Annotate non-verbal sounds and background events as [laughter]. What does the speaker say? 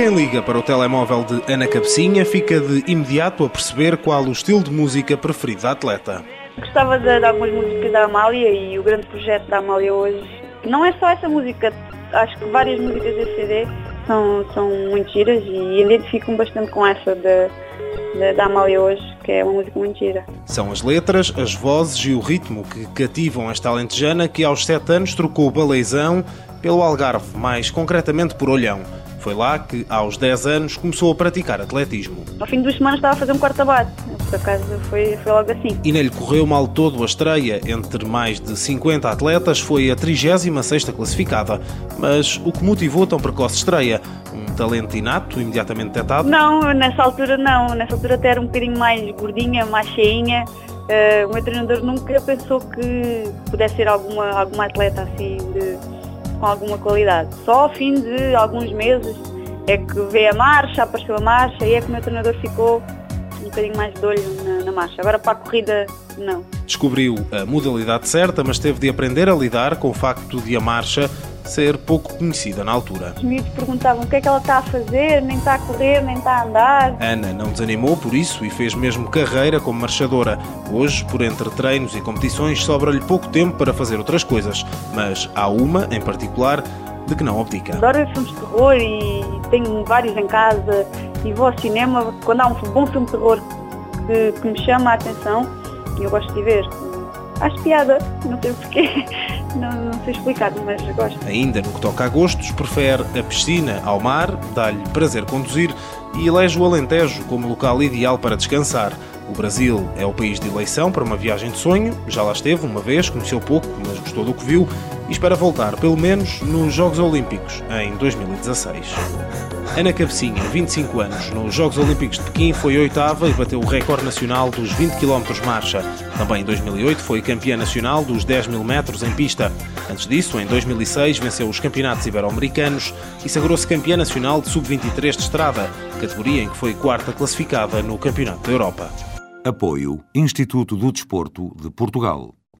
Quem liga para o telemóvel de Ana Cabecinha fica de imediato a perceber qual o estilo de música preferido da atleta. Gostava de, de algumas músicas da Amália e o grande projeto da Amália hoje. Não é só essa música, acho que várias músicas desse CD são, são muito giras e identifico-me bastante com essa da, da Amália hoje, que é uma música muito gira. São as letras, as vozes e o ritmo que cativam esta alentejana que aos sete anos trocou o baleizão pelo Algarve, mais concretamente por Olhão. Foi lá que, aos 10 anos, começou a praticar atletismo. Ao fim de duas semanas estava a fazer um quarto abate. Por acaso foi, foi logo assim. E nem lhe correu mal todo a estreia. Entre mais de 50 atletas, foi a 36ª classificada. Mas o que motivou tão precoce estreia? Um talento inato, imediatamente detectado? Não, nessa altura não. Nessa altura até era um bocadinho mais gordinha, mais cheinha. Uh, o meu treinador nunca pensou que pudesse ser alguma, alguma atleta assim de com alguma qualidade. Só ao fim de alguns meses é que vê a marcha, apareceu a marcha e é que o meu treinador ficou um bocadinho mais de olho na, na marcha. Agora para a corrida, não. Descobriu a modalidade certa, mas teve de aprender a lidar com o facto de a marcha ser pouco conhecida na altura. Os miúdos perguntavam o que é que ela está a fazer, nem está a correr, nem está a andar. Ana não desanimou por isso e fez mesmo carreira como marchadora. Hoje, por entre treinos e competições, sobra-lhe pouco tempo para fazer outras coisas, mas há uma, em particular, de que não abdica. Adoro filmes de terror e tenho vários em casa e vou ao cinema quando há um bom filme de terror que, que me chama a atenção e eu gosto de ver. Acho piada, não sei porquê. [laughs] Não, não sei explicar, mas gosto. Ainda no que toca a gostos, prefere a piscina ao mar, dá-lhe prazer conduzir e elege o Alentejo como local ideal para descansar. O Brasil é o país de eleição para uma viagem de sonho, já lá esteve uma vez, conheceu pouco, mas gostou do que viu e espera voltar, pelo menos, nos Jogos Olímpicos, em 2016. Ana Cabecinha, 25 anos, nos Jogos Olímpicos de Pequim foi oitava e bateu o recorde nacional dos 20 km marcha. Também em 2008 foi campeã nacional dos 10 mil metros em pista. Antes disso, em 2006, venceu os campeonatos ibero-americanos e sagrou-se campeã nacional de sub-23 de estrada, categoria em que foi quarta classificada no Campeonato da Europa. Apoio Instituto do Desporto de Portugal.